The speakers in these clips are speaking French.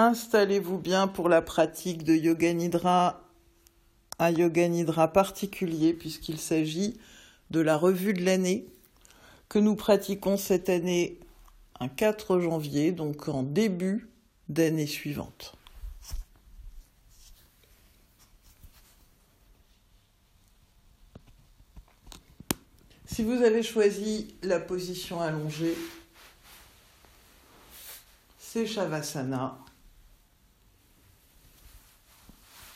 Installez-vous bien pour la pratique de Yoga Nidra, un Yoga Nidra particulier puisqu'il s'agit de la revue de l'année que nous pratiquons cette année un 4 janvier, donc en début d'année suivante. Si vous avez choisi la position allongée, c'est Shavasana.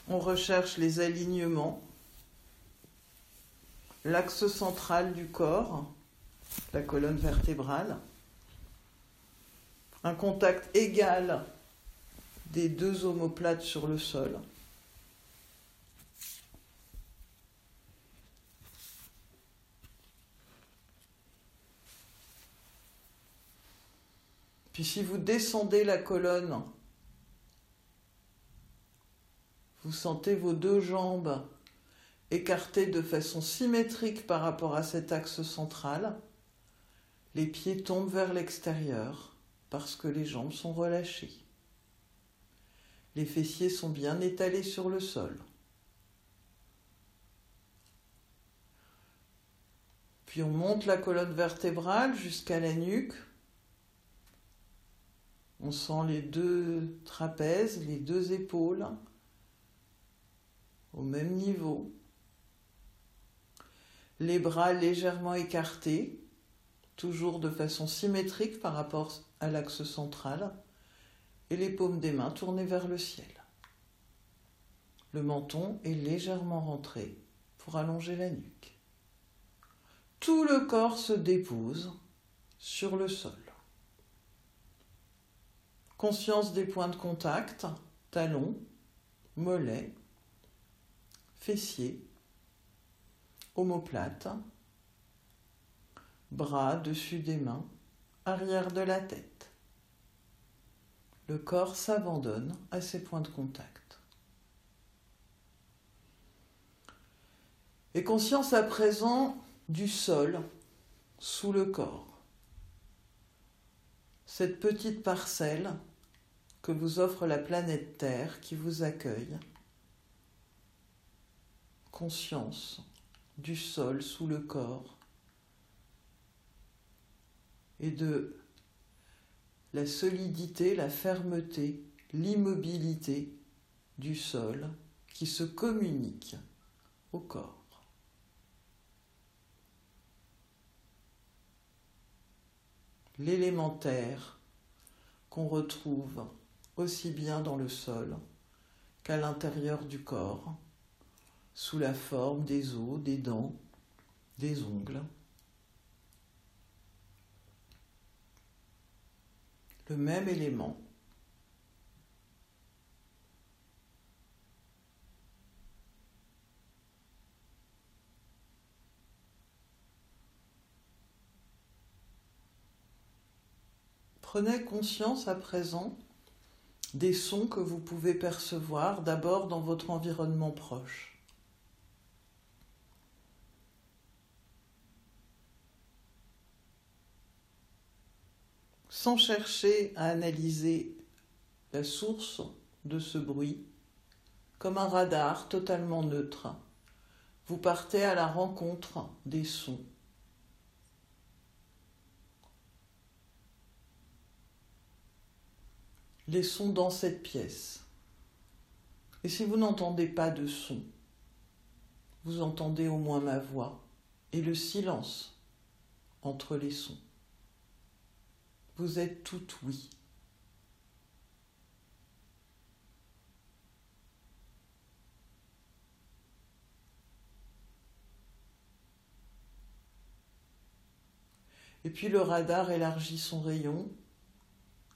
On recherche les alignements, l'axe central du corps, la colonne vertébrale, un contact égal des deux omoplates sur le sol. Puis si vous descendez la colonne, vous sentez vos deux jambes écartées de façon symétrique par rapport à cet axe central. Les pieds tombent vers l'extérieur parce que les jambes sont relâchées. Les fessiers sont bien étalés sur le sol. Puis on monte la colonne vertébrale jusqu'à la nuque on sent les deux trapèzes, les deux épaules au même niveau. Les bras légèrement écartés, toujours de façon symétrique par rapport à l'axe central, et les paumes des mains tournées vers le ciel. Le menton est légèrement rentré pour allonger la nuque. Tout le corps se dépose sur le sol. Conscience des points de contact, talons, mollets, fessiers, omoplate, bras dessus des mains, arrière de la tête. Le corps s'abandonne à ces points de contact. Et conscience à présent du sol sous le corps. Cette petite parcelle que vous offre la planète Terre qui vous accueille. Conscience du sol sous le corps et de la solidité, la fermeté, l'immobilité du sol qui se communique au corps. L'élémentaire qu'on retrouve aussi bien dans le sol qu'à l'intérieur du corps, sous la forme des os, des dents, des ongles. Le même élément. Prenez conscience à présent des sons que vous pouvez percevoir d'abord dans votre environnement proche. Sans chercher à analyser la source de ce bruit, comme un radar totalement neutre, vous partez à la rencontre des sons les sons dans cette pièce. Et si vous n'entendez pas de son, vous entendez au moins ma voix et le silence entre les sons. Vous êtes tout oui. Et puis le radar élargit son rayon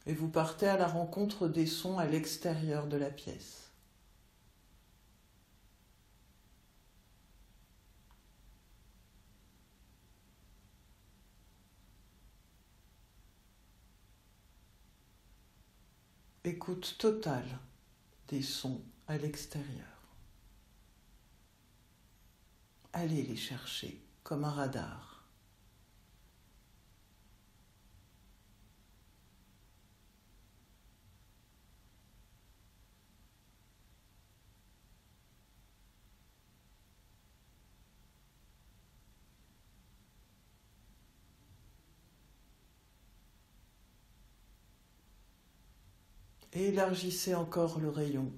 et vous partez à la rencontre des sons à l'extérieur de la pièce. Écoute totale des sons à l'extérieur. Allez les chercher comme un radar. Élargissez encore le rayon.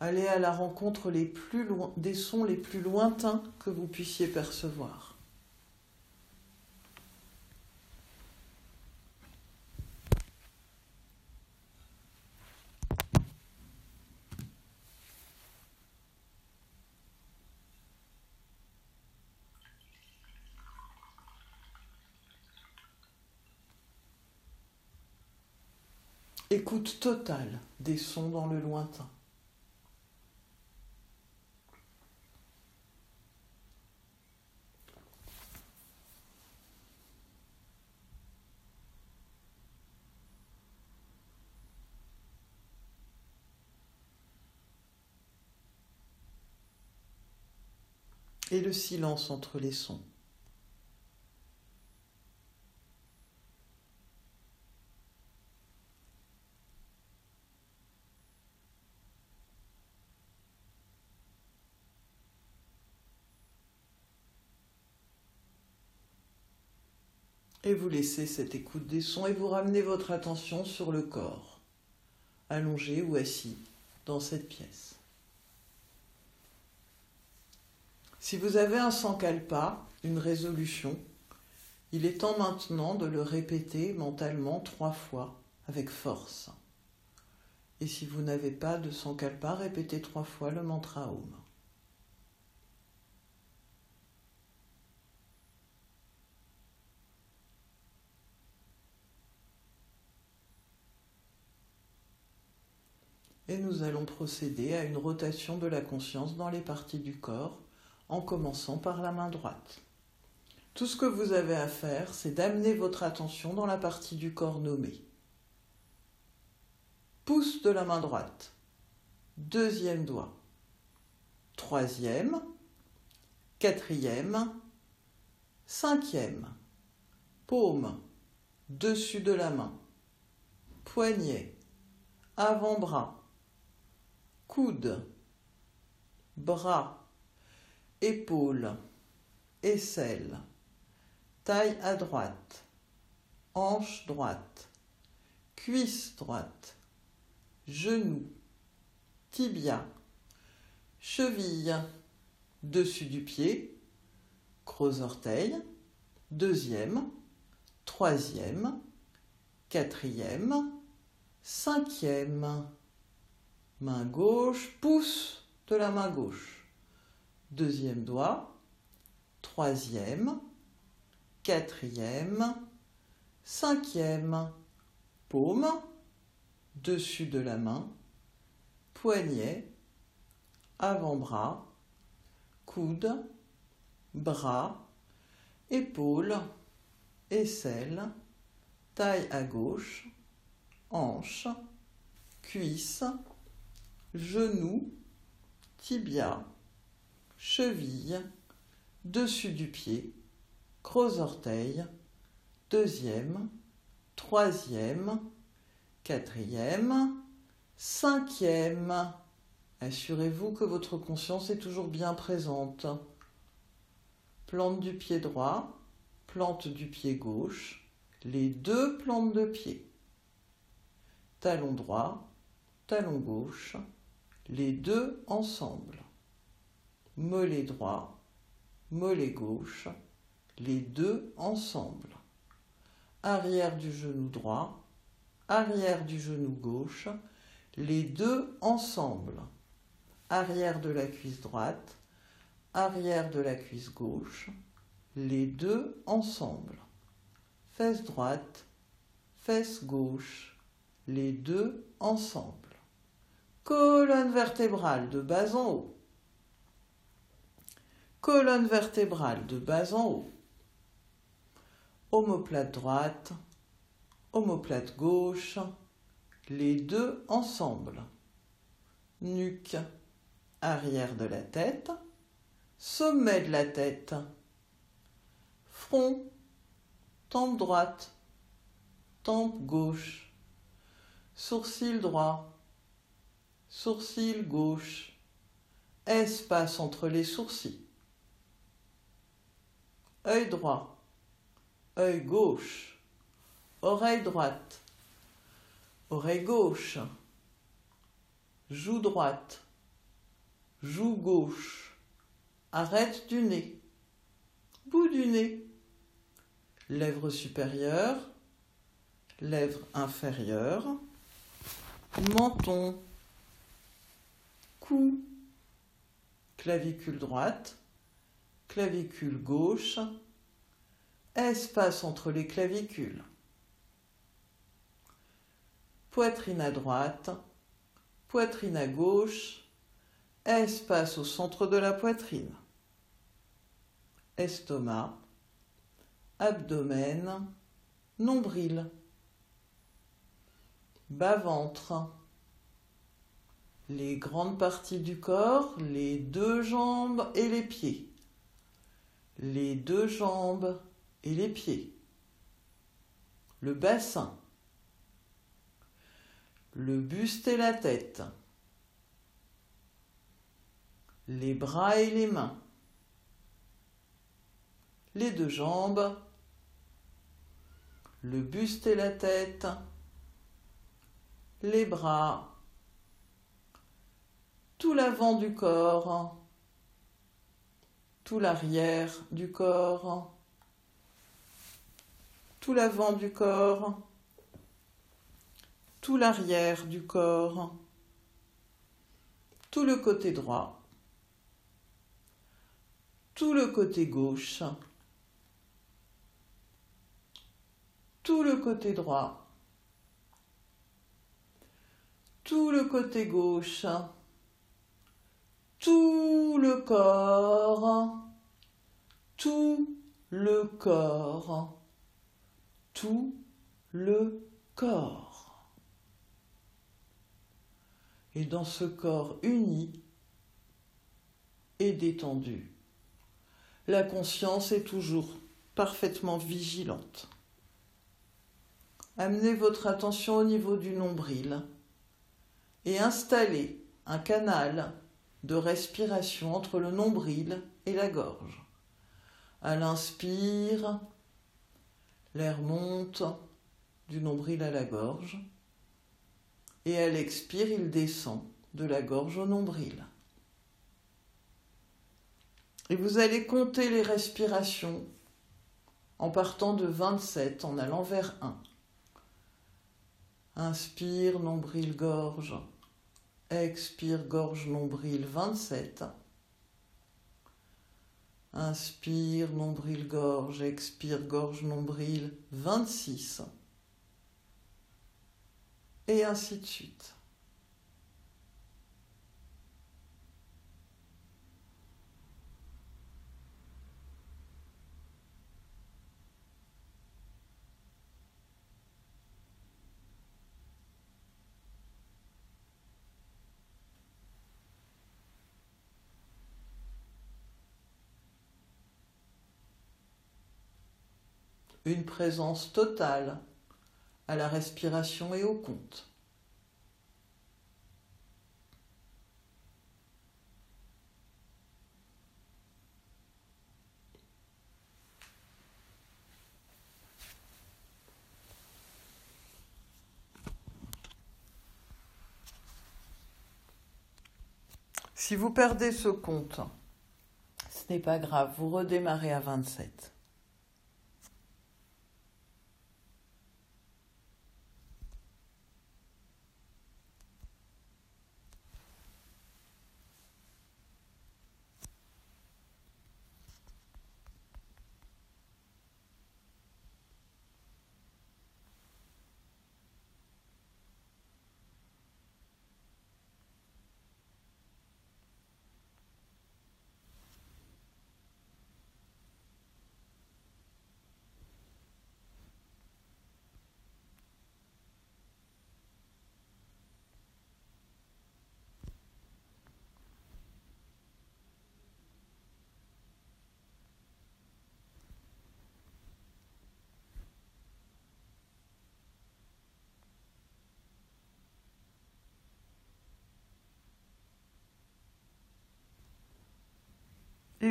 Allez à la rencontre des sons les plus lointains que vous puissiez percevoir. Écoute totale des sons dans le lointain. et le silence entre les sons. Et vous laissez cette écoute des sons et vous ramenez votre attention sur le corps, allongé ou assis dans cette pièce. Si vous avez un sankalpa, une résolution, il est temps maintenant de le répéter mentalement trois fois avec force. Et si vous n'avez pas de sankalpa, répétez trois fois le mantra Om. Nous allons procéder à une rotation de la conscience dans les parties du corps en commençant par la main droite. Tout ce que vous avez à faire, c'est d'amener votre attention dans la partie du corps nommée. Pouce de la main droite, deuxième doigt, troisième, quatrième, cinquième, paume, dessus de la main, poignet, avant-bras, coude, bras, épaule, aisselle, taille à droite, hanche droite, cuisse droite, genou, tibia, cheville, dessus du pied, gros orteil, deuxième, troisième, quatrième, cinquième main gauche, pouce de la main gauche, deuxième doigt, troisième, quatrième, cinquième, paume, dessus de la main, poignet, avant-bras, coude, bras, épaule, aisselle, taille à gauche, hanche, cuisse, genou, tibia, cheville, dessus du pied, gros orteil, deuxième, troisième, quatrième, cinquième. Assurez-vous que votre conscience est toujours bien présente. Plante du pied droit, plante du pied gauche, les deux plantes de pied. Talon droit, talon gauche, les deux ensemble. Mollet droit, mollet gauche, les deux ensemble. Arrière du genou droit, arrière du genou gauche, les deux ensemble. Arrière de la cuisse droite, arrière de la cuisse gauche, les deux ensemble. Fesse droite, fesse gauche, les deux ensemble colonne vertébrale de bas en haut, colonne vertébrale de bas en haut, omoplate droite, omoplate gauche, les deux ensemble, nuque, arrière de la tête, sommet de la tête, front, tempe droite, tempe gauche, sourcil droit, sourcil gauche, espace entre les sourcils, œil droit, œil gauche, oreille droite, oreille gauche, joue droite, joue gauche, arrête du nez, bout du nez, lèvre supérieure, lèvre inférieure, menton, cou, clavicule droite, clavicule gauche, espace entre les clavicules, poitrine à droite, poitrine à gauche, espace au centre de la poitrine, estomac, abdomen, nombril, bas-ventre, les grandes parties du corps, les deux jambes et les pieds, les deux jambes et les pieds, le bassin, le buste et la tête, les bras et les mains, les deux jambes, le buste et la tête, les bras, tout l'avant du corps, tout l'arrière du corps, tout l'avant du corps, tout l'arrière du corps, tout le côté droit, tout le côté gauche, tout le côté droit, tout le côté gauche, tout le corps, tout le corps, tout le corps. Et dans ce corps uni et détendu, la conscience est toujours parfaitement vigilante. Amenez votre attention au niveau du nombril et installez un canal de respiration entre le nombril et la gorge. À l'inspire, l'air monte du nombril à la gorge et à l'expire, il descend de la gorge au nombril. Et vous allez compter les respirations en partant de 27 en allant vers 1. Inspire, nombril, gorge. Expire, gorge, nombril, 27. Inspire, nombril, gorge. Expire, gorge, nombril, 26. Et ainsi de suite. Une présence totale à la respiration et au compte. Si vous perdez ce compte, ce n'est pas grave, vous redémarrez à 27.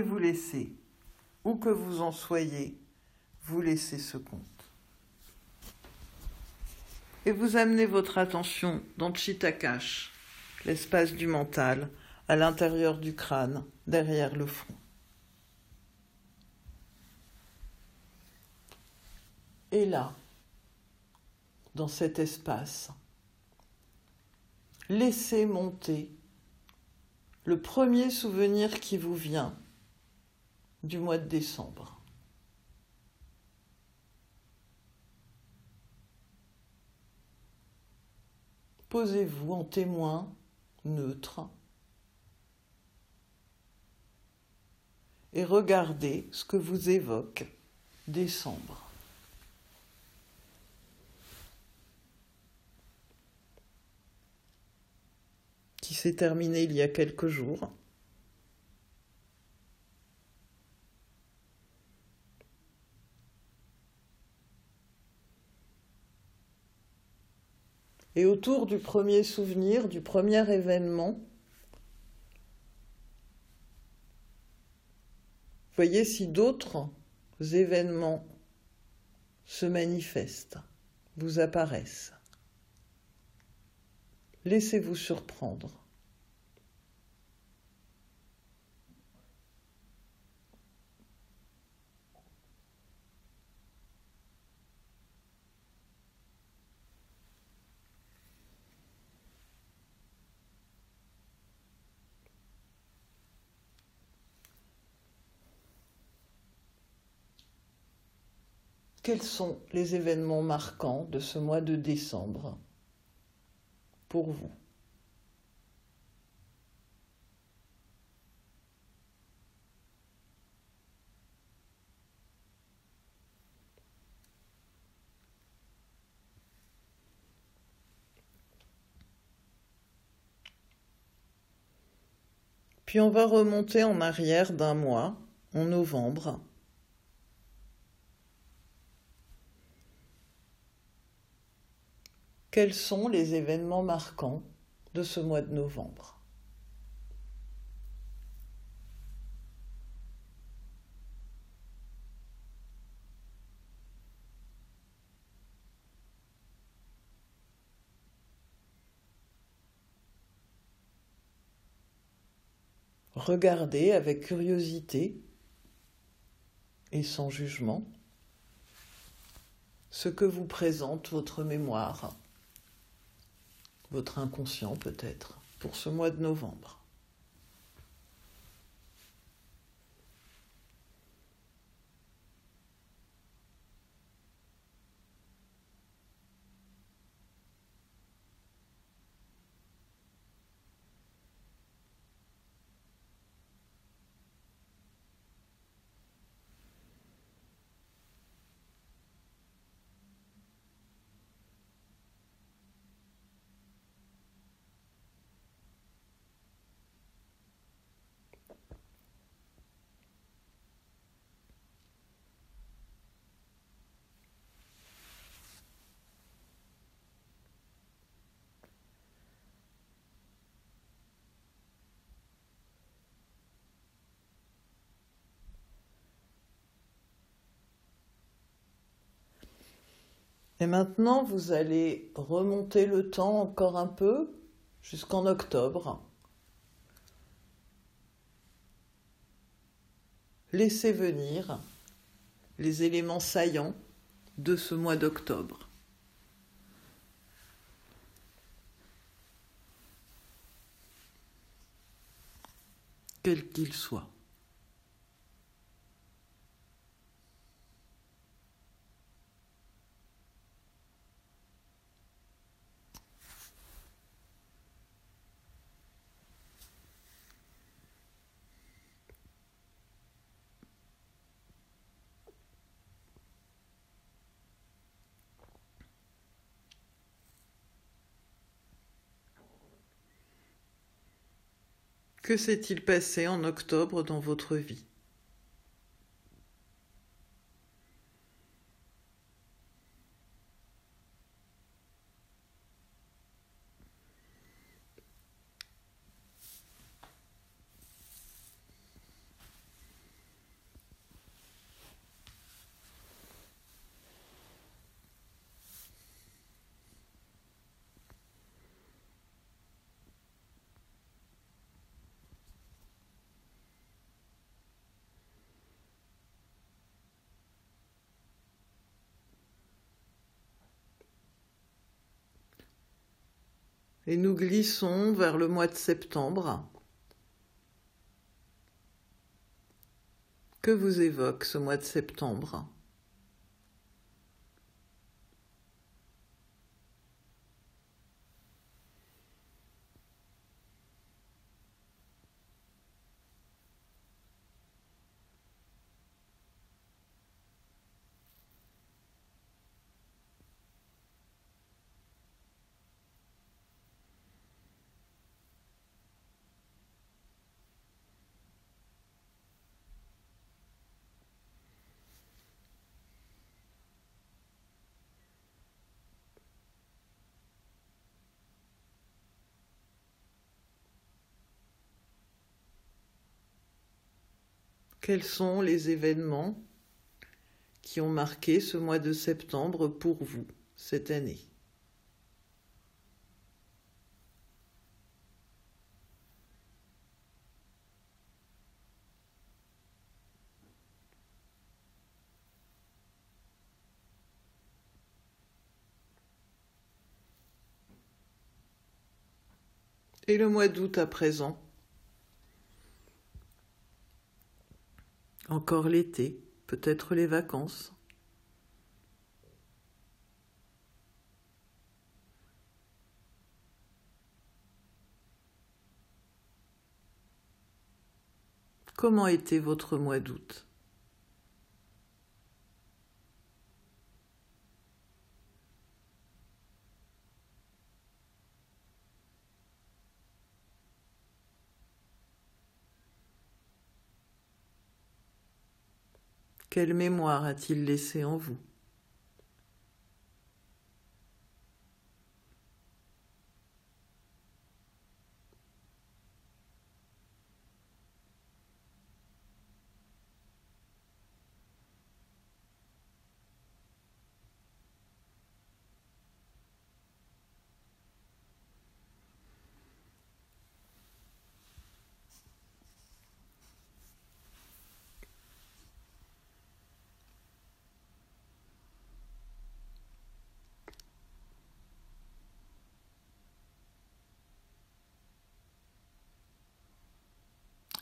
Vous laissez, où que vous en soyez, vous laissez ce compte. Et vous amenez votre attention dans Chitakash, l'espace du mental, à l'intérieur du crâne, derrière le front. Et là, dans cet espace, laissez monter le premier souvenir qui vous vient du mois de décembre. Posez-vous en témoin neutre et regardez ce que vous évoque décembre. qui s'est terminé il y a quelques jours. Et autour du premier souvenir, du premier événement, voyez si d'autres événements se manifestent, vous apparaissent. Laissez-vous surprendre. Quels sont les événements marquants de ce mois de décembre pour vous? Puis on va remonter en arrière d'un mois, en novembre. Quels sont les événements marquants de ce mois de novembre? Regardez avec curiosité et sans jugement ce que vous présente votre mémoire votre inconscient peut-être, pour ce mois de novembre. Et maintenant, vous allez remonter le temps encore un peu jusqu'en octobre. Laissez venir les éléments saillants de ce mois d'octobre. Quels qu'ils soient. Que s'est-il passé en octobre dans votre vie? Et nous glissons vers le mois de septembre. Que vous évoque ce mois de septembre? Quels sont les événements qui ont marqué ce mois de septembre pour vous cette année? Et le mois d'août à présent? Encore l'été, peut-être les vacances. Comment était votre mois d'août? Quelle mémoire a-t-il laissé en vous?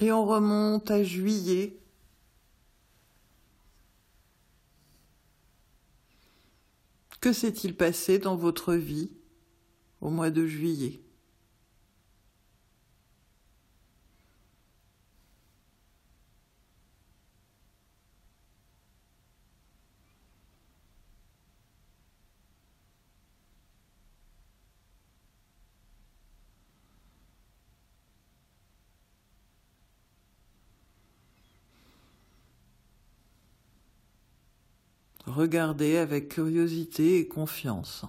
Et on remonte à juillet. Que s'est-il passé dans votre vie au mois de juillet? Regardez avec curiosité et confiance.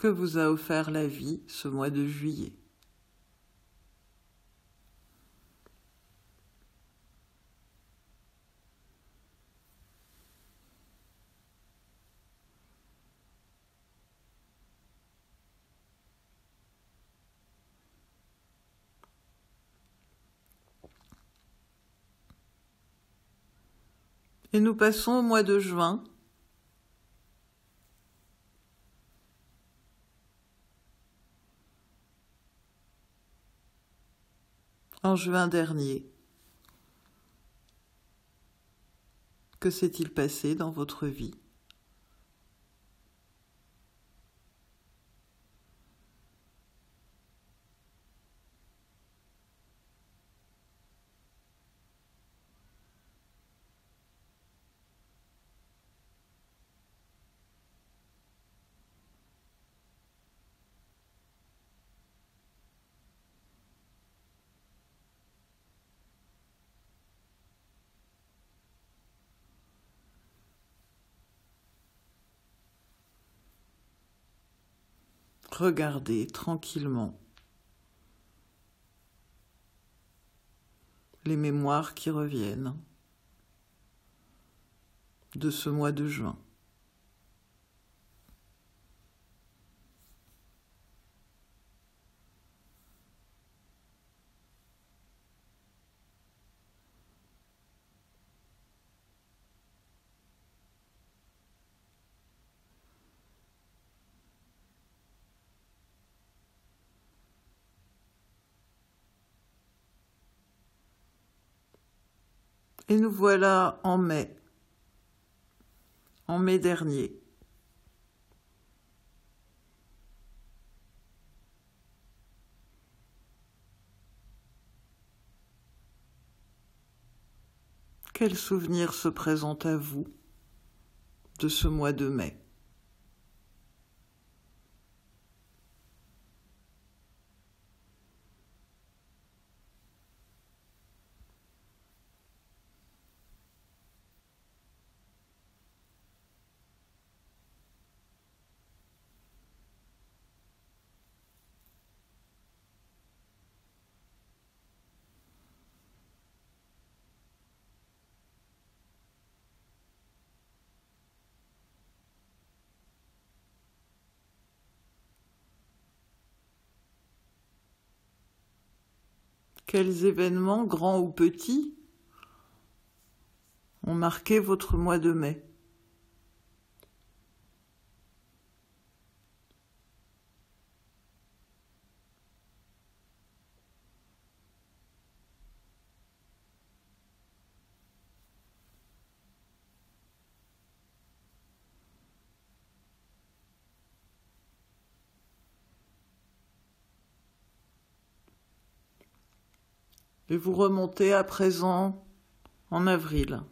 Que vous a offert la vie ce mois de juillet. Et nous passons au mois de juin en juin dernier. Que s'est-il passé dans votre vie? regarder tranquillement les mémoires qui reviennent de ce mois de juin. Et nous voilà en mai, en mai dernier. Quel souvenir se présente à vous de ce mois de mai? Quels événements, grands ou petits, ont marqué votre mois de mai? Et vous remontez à présent en avril.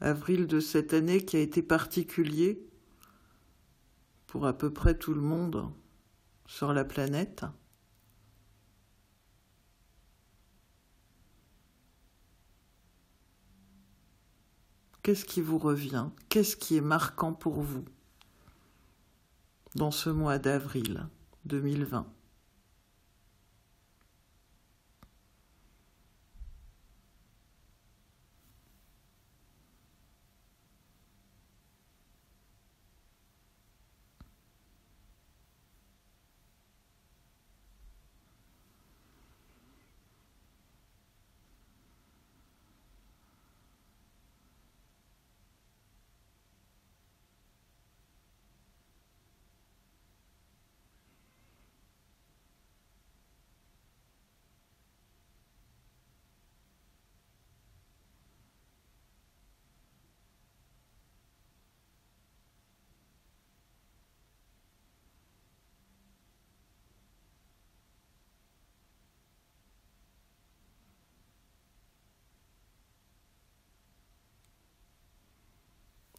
Avril de cette année qui a été particulier pour à peu près tout le monde sur la planète. Qu'est-ce qui vous revient? Qu'est-ce qui est marquant pour vous? Dans ce mois d'avril 2020.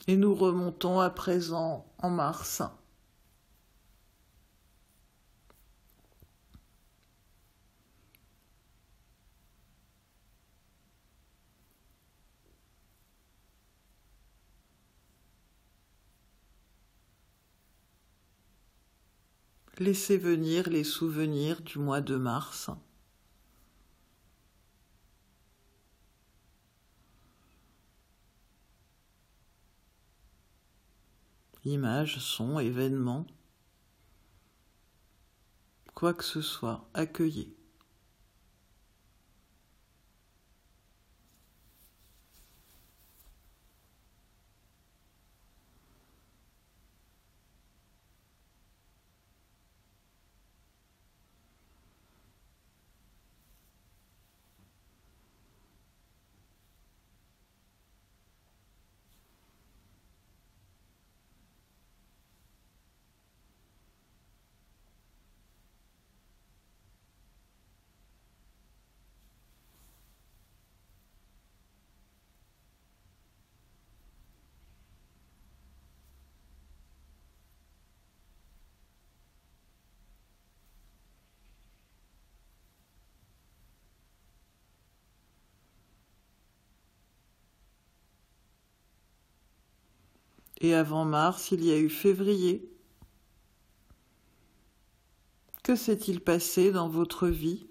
Et nous remontons à présent en mars. Laissez venir les souvenirs du mois de mars. Images, sons, événements, quoi que ce soit, accueillez. Et avant mars, il y a eu février. Que s'est-il passé dans votre vie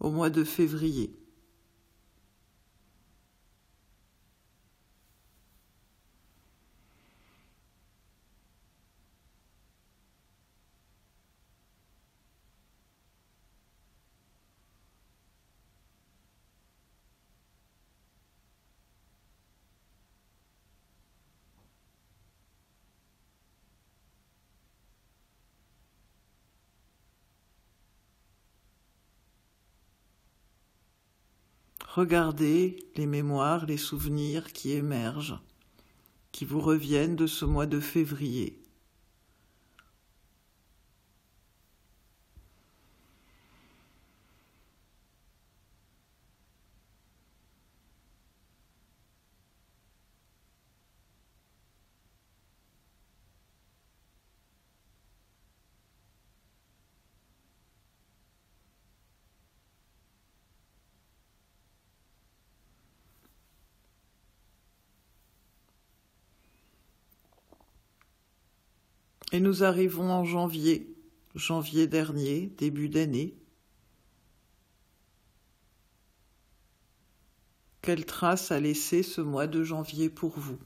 au mois de février? Regardez les mémoires, les souvenirs qui émergent, qui vous reviennent de ce mois de février. Et nous arrivons en janvier, janvier dernier, début d'année. Quelle trace a laissé ce mois de janvier pour vous?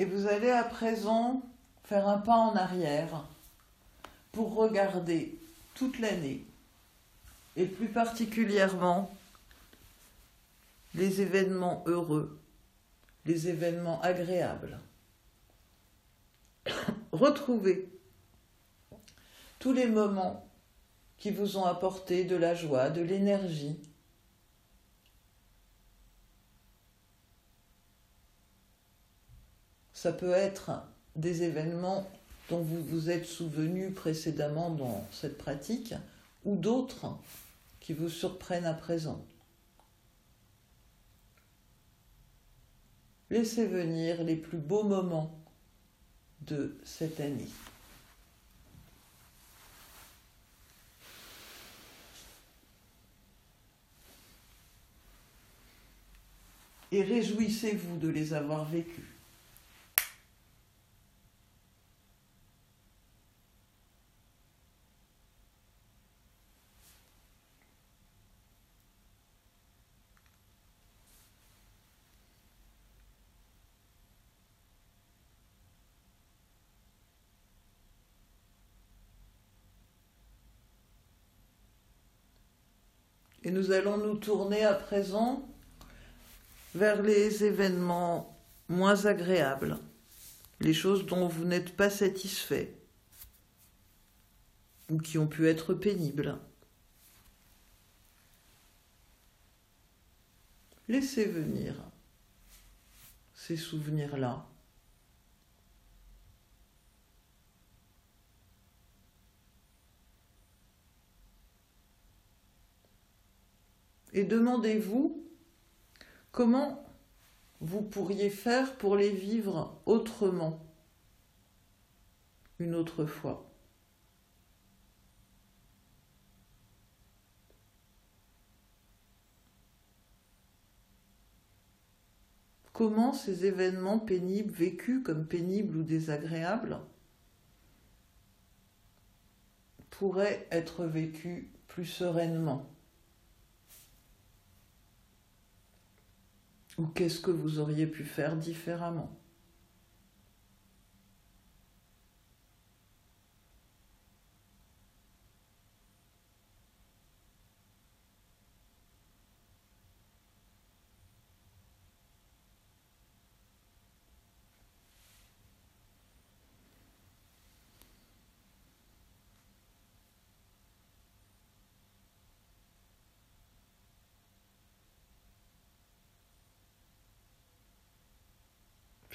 Et vous allez à présent faire un pas en arrière pour regarder toute l'année et plus particulièrement les événements heureux, les événements agréables. Retrouvez tous les moments qui vous ont apporté de la joie, de l'énergie, Ça peut être des événements dont vous vous êtes souvenu précédemment dans cette pratique ou d'autres qui vous surprennent à présent. Laissez venir les plus beaux moments de cette année. Et réjouissez-vous de les avoir vécus. Et nous allons nous tourner à présent vers les événements moins agréables, les choses dont vous n'êtes pas satisfait ou qui ont pu être pénibles. Laissez venir ces souvenirs-là. Et demandez-vous comment vous pourriez faire pour les vivre autrement une autre fois. Comment ces événements pénibles, vécus comme pénibles ou désagréables, pourraient être vécus plus sereinement? Ou qu'est-ce que vous auriez pu faire différemment?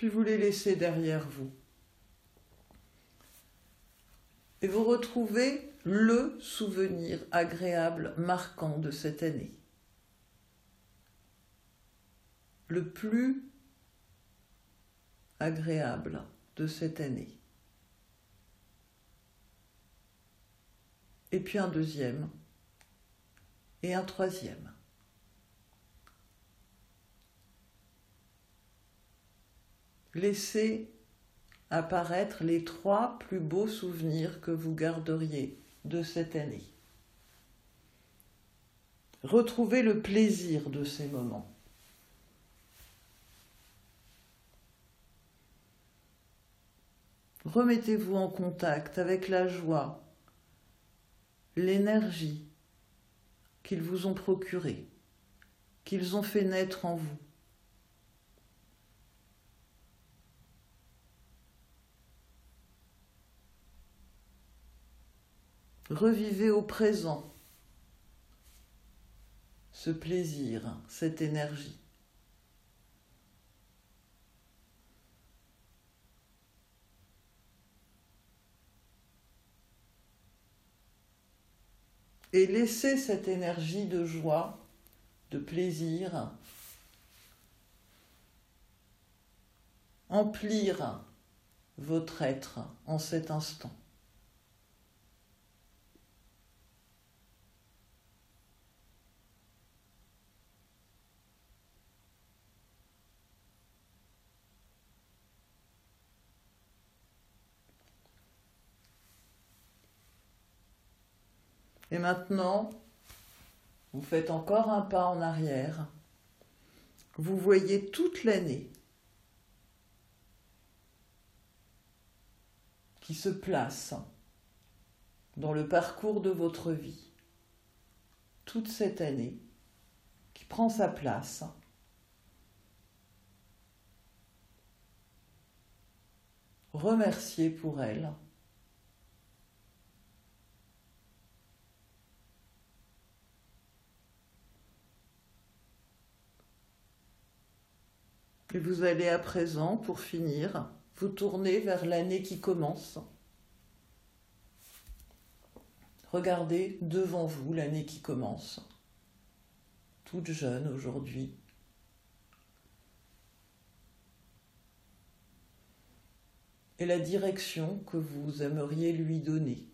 Vous les laissez derrière vous. Et vous retrouvez le souvenir agréable, marquant de cette année. Le plus agréable de cette année. Et puis un deuxième. Et un troisième. Laissez apparaître les trois plus beaux souvenirs que vous garderiez de cette année. Retrouvez le plaisir de ces moments. Remettez-vous en contact avec la joie, l'énergie qu'ils vous ont procurée, qu'ils ont fait naître en vous. Revivez au présent ce plaisir, cette énergie. Et laissez cette énergie de joie, de plaisir, emplir votre être en cet instant. Et maintenant, vous faites encore un pas en arrière. Vous voyez toute l'année qui se place dans le parcours de votre vie. Toute cette année qui prend sa place. Remerciez pour elle. Et vous allez à présent, pour finir, vous tourner vers l'année qui commence. Regardez devant vous l'année qui commence, toute jeune aujourd'hui. Et la direction que vous aimeriez lui donner.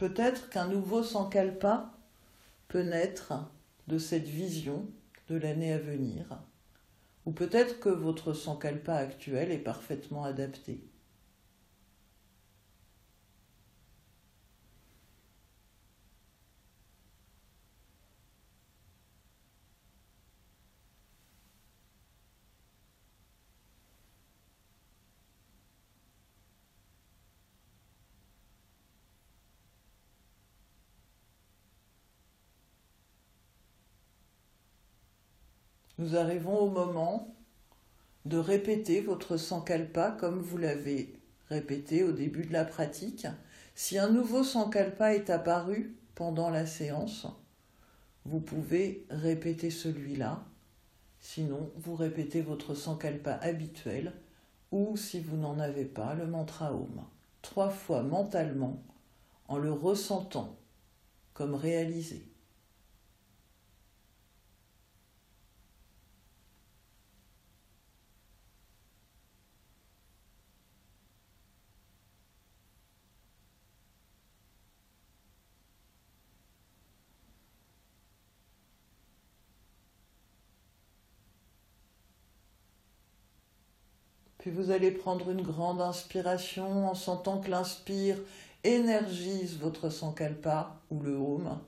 Peut-être qu'un nouveau Sankalpa peut naître de cette vision de l'année à venir, ou peut-être que votre Sankalpa actuel est parfaitement adapté. Nous arrivons au moment de répéter votre sankalpa comme vous l'avez répété au début de la pratique. Si un nouveau sankalpa est apparu pendant la séance, vous pouvez répéter celui-là. Sinon, vous répétez votre sankalpa habituel ou, si vous n'en avez pas, le mantra Om. Trois fois mentalement en le ressentant comme réalisé. Vous allez prendre une grande inspiration en sentant que l'inspire énergise votre sankalpa ou le home.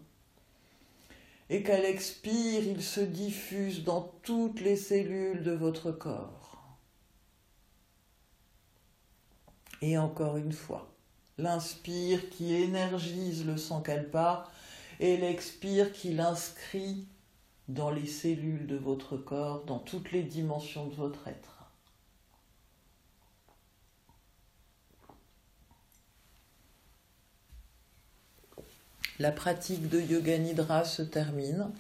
Et qu'à l'expire, il se diffuse dans toutes les cellules de votre corps. Et encore une fois, l'inspire qui énergise le sankalpa et l'expire qui l'inscrit dans les cellules de votre corps, dans toutes les dimensions de votre être. La pratique de Yoga Nidra se termine.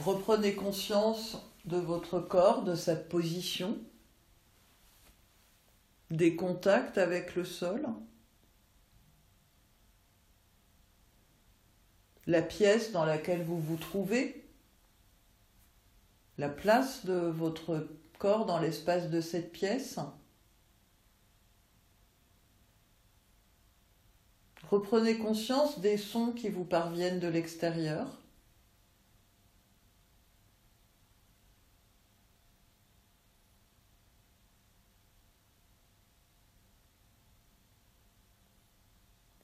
Reprenez conscience de votre corps, de sa position, des contacts avec le sol, la pièce dans laquelle vous vous trouvez, la place de votre corps dans l'espace de cette pièce. Reprenez conscience des sons qui vous parviennent de l'extérieur.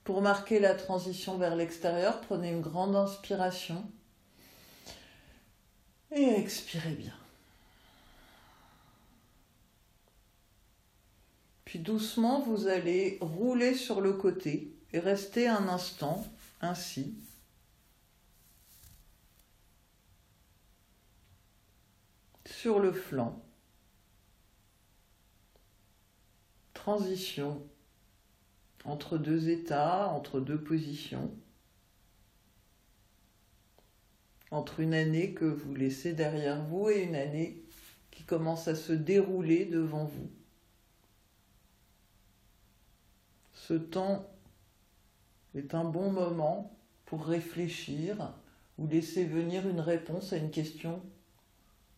Pour marquer la transition vers l'extérieur, prenez une grande inspiration et expirez bien. Puis doucement, vous allez rouler sur le côté et rester un instant ainsi. Sur le flanc. Transition entre deux états, entre deux positions, entre une année que vous laissez derrière vous et une année qui commence à se dérouler devant vous. Ce temps est un bon moment pour réfléchir ou laisser venir une réponse à une question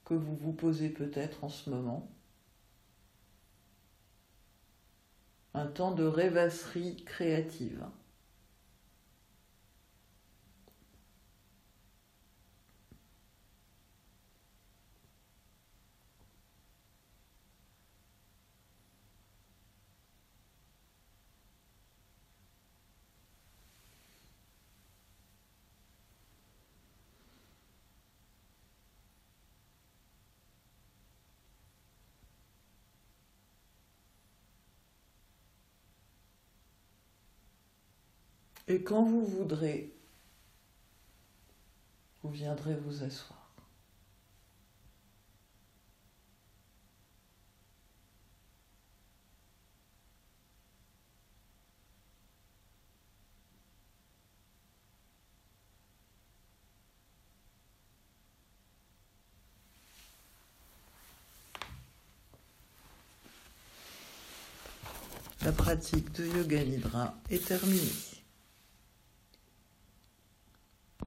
que vous vous posez peut-être en ce moment. un temps de rêvasserie créative. Et quand vous voudrez, vous viendrez vous asseoir. La pratique de Yoga Nidra est terminée.